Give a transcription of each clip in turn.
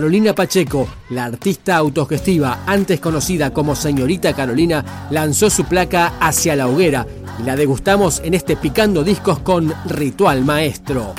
Carolina Pacheco, la artista autogestiva antes conocida como Señorita Carolina, lanzó su placa Hacia la Hoguera y la degustamos en este Picando Discos con Ritual Maestro.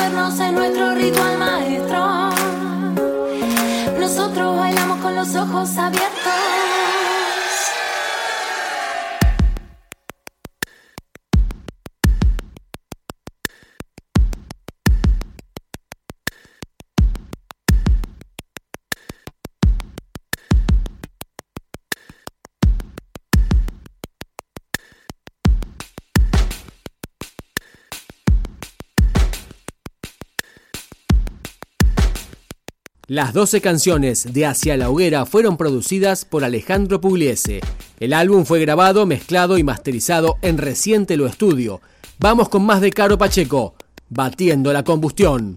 movernos en nuestro ritual maestro. Nosotros bailamos con los ojos abiertos. Las 12 canciones de Hacia la Hoguera fueron producidas por Alejandro Pugliese. El álbum fue grabado, mezclado y masterizado en Reciente Lo Estudio. Vamos con más de Caro Pacheco, batiendo la combustión.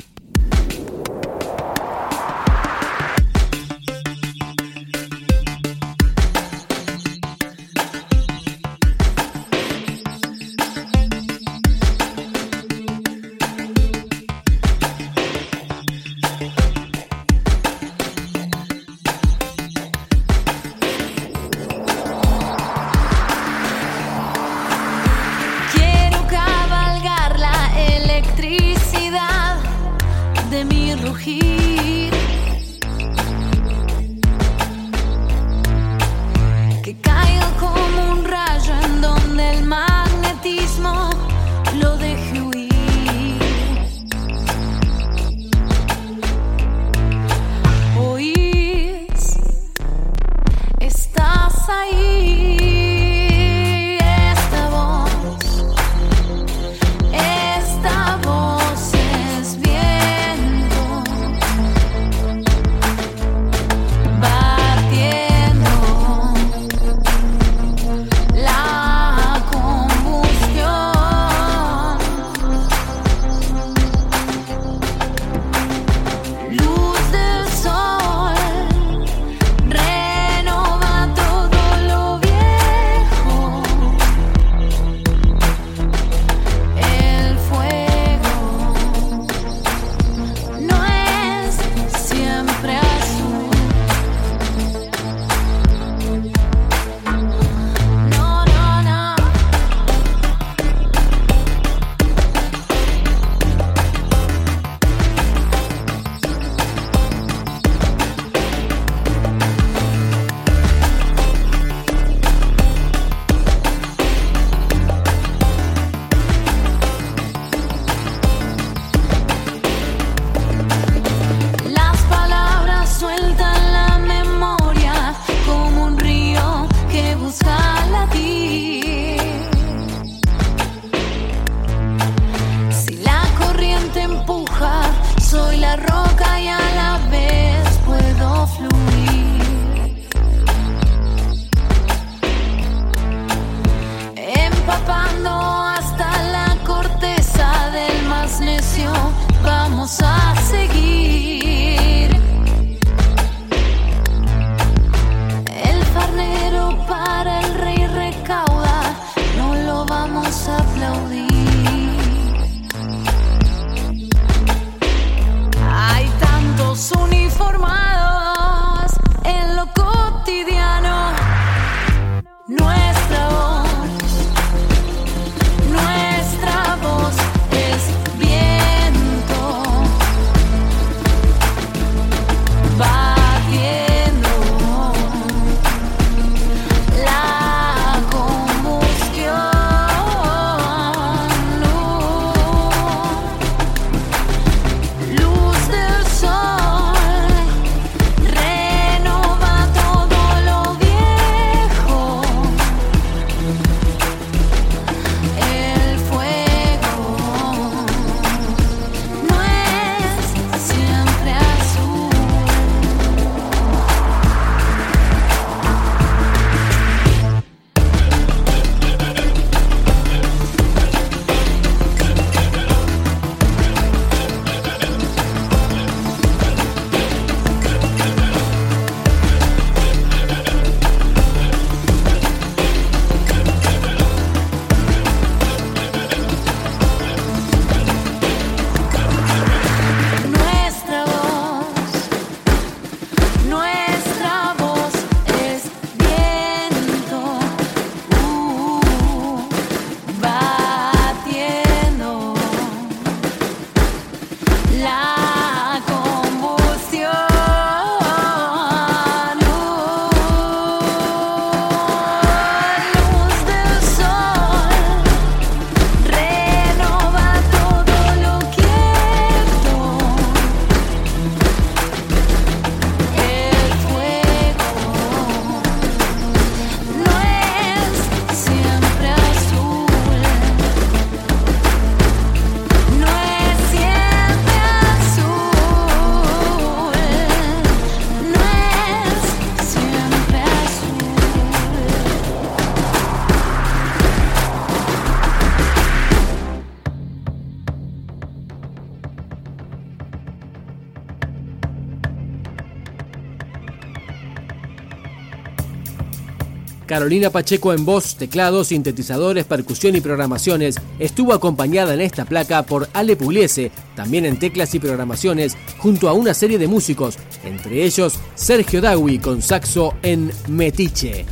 Carolina Pacheco en voz, teclados, sintetizadores, percusión y programaciones estuvo acompañada en esta placa por Ale Pugliese, también en teclas y programaciones, junto a una serie de músicos, entre ellos Sergio Dawi con saxo en Metiche.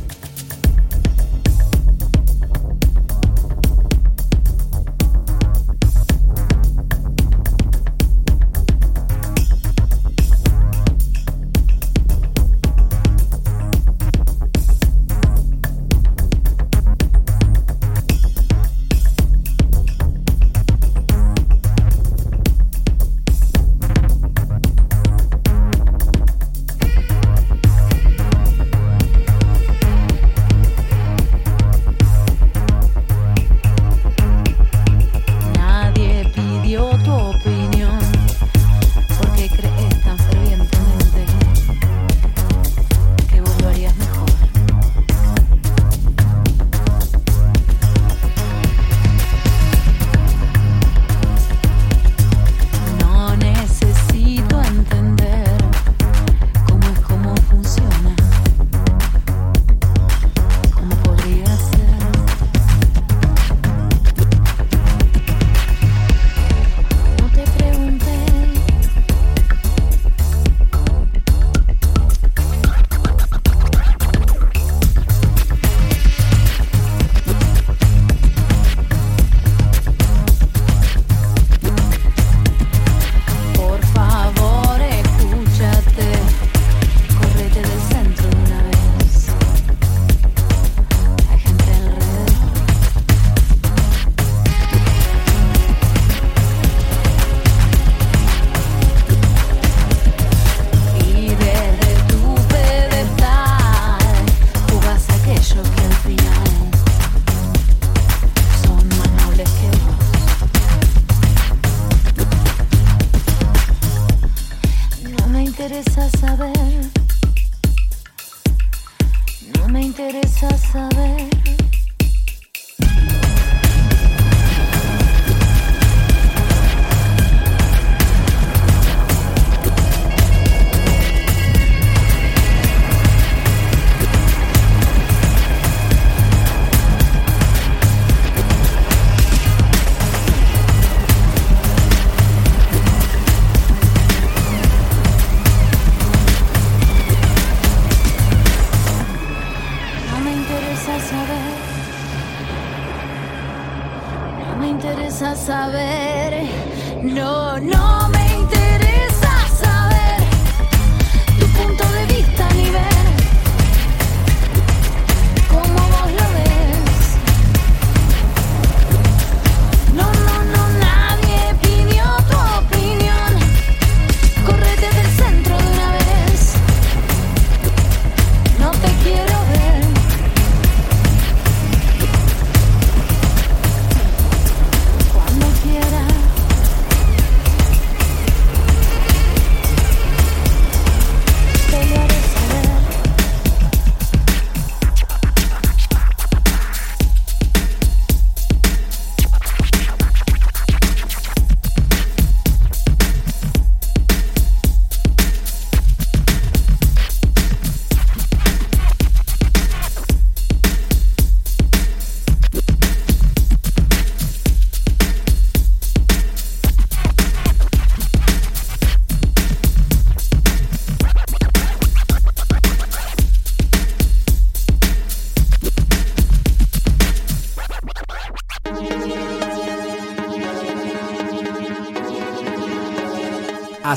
Interesa saber.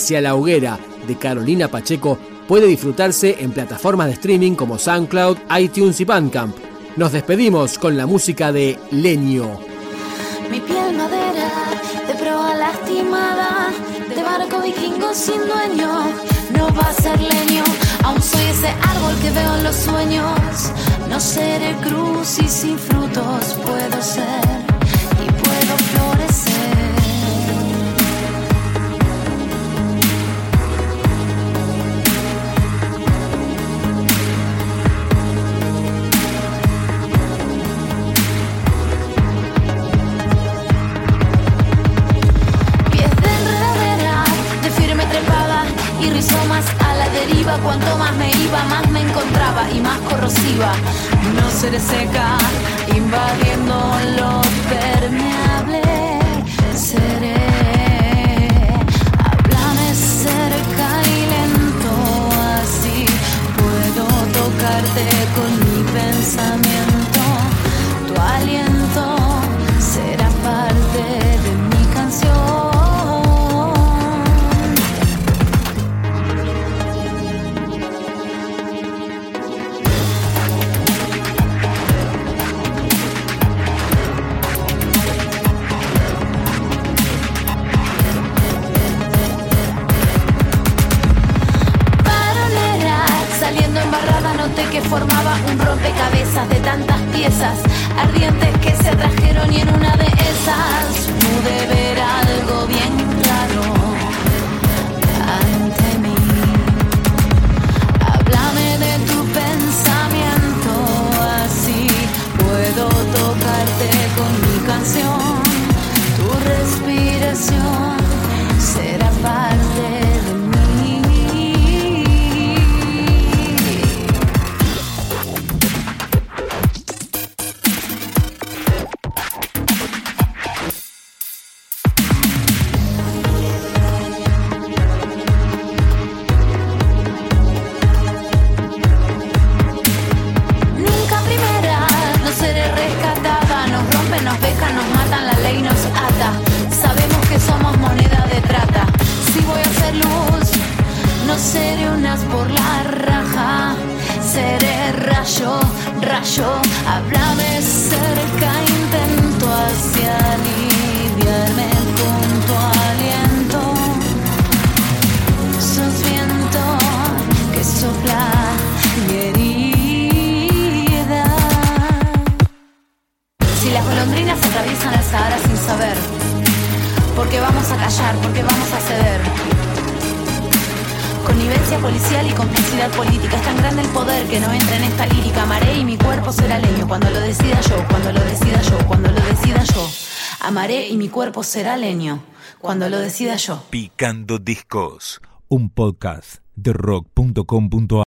Hacia la hoguera de Carolina Pacheco puede disfrutarse en plataformas de streaming como SoundCloud, iTunes y Bandcamp. Nos despedimos con la música de Leño. Mi piel madera, de proa lastimada, de barco vikingo sin dueño, no va a ser leño, aún soy ese árbol que veo en los sueños, no seré cruz y sin frutos puedo ser y puedo florecer. Cuanto más me iba, más me encontraba y más corrosiva. No seré seca, invadiendo lo permeable. Seré, háblame cerca y lento, así puedo tocarte con mi pensamiento. Tu aliento porque vamos a ceder. Connivencia policial y complicidad política. Es tan grande el poder que no entra en esta lírica. Amaré y mi cuerpo será leño cuando lo decida yo, cuando lo decida yo, cuando lo decida yo. Amaré y mi cuerpo será leño cuando lo decida yo. Picando discos, un podcast de rock.com.ar